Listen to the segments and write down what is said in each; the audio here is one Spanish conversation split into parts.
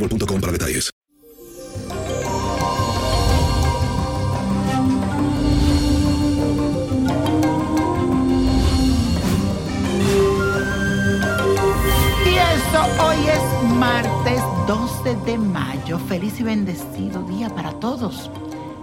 boostmobile.com para detalles. Y eso hoy es martes 12 de mayo. Feliz y bendecido día para todos.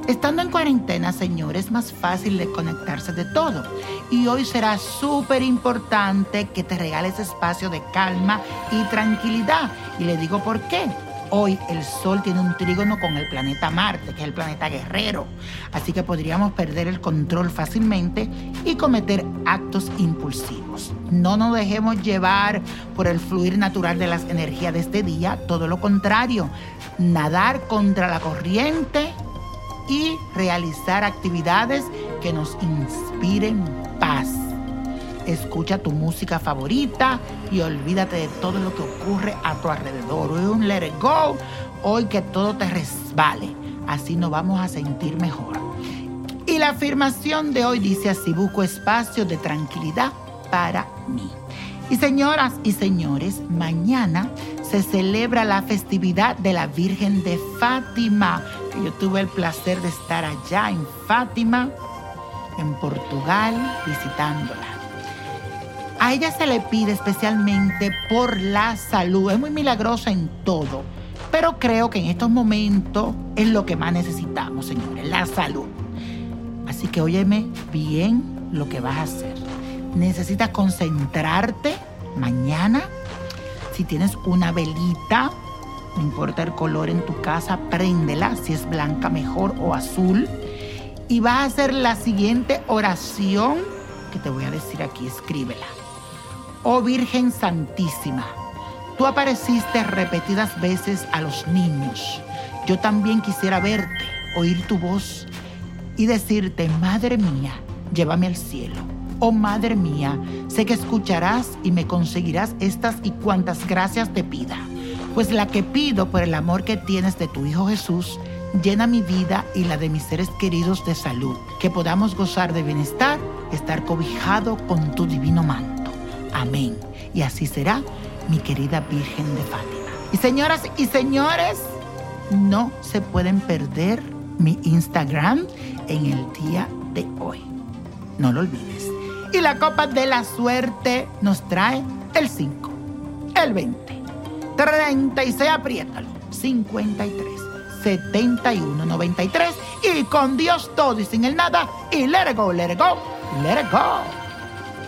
Estando en cuarentena, señores, es más fácil de conectarse de todo. Y hoy será súper importante que te regales espacio de calma y tranquilidad. Y le digo por qué. Hoy el Sol tiene un trígono con el planeta Marte, que es el planeta guerrero. Así que podríamos perder el control fácilmente y cometer actos impulsivos. No nos dejemos llevar por el fluir natural de las energías de este día, todo lo contrario. Nadar contra la corriente y realizar actividades que nos inspiren paz. Escucha tu música favorita y olvídate de todo lo que ocurre a tu alrededor. Hoy un let it go, hoy que todo te resbale. Así nos vamos a sentir mejor. Y la afirmación de hoy dice así, busco espacio de tranquilidad para mí. Y señoras y señores, mañana se celebra la festividad de la Virgen de Fátima, yo tuve el placer de estar allá en Fátima, en Portugal, visitándola. A ella se le pide especialmente por la salud. Es muy milagrosa en todo. Pero creo que en estos momentos es lo que más necesitamos, señores, la salud. Así que óyeme bien lo que vas a hacer. Necesitas concentrarte mañana. Si tienes una velita, no importa el color en tu casa, préndela. Si es blanca, mejor o azul. Y vas a hacer la siguiente oración que te voy a decir aquí. Escríbela. Oh Virgen Santísima, tú apareciste repetidas veces a los niños. Yo también quisiera verte, oír tu voz y decirte, Madre mía, llévame al cielo. Oh Madre mía, sé que escucharás y me conseguirás estas y cuantas gracias te pida. Pues la que pido por el amor que tienes de tu Hijo Jesús, llena mi vida y la de mis seres queridos de salud, que podamos gozar de bienestar, estar cobijado con tu divino manto. Amén. Y así será, mi querida Virgen de Fátima. Y señoras y señores, no se pueden perder mi Instagram en el día de hoy. No lo olvides. Y la copa de la suerte nos trae el 5, el 20, 36, apriétalo, 53, 71, 93 y con Dios todo y sin el nada y let it go, let it go, let it go.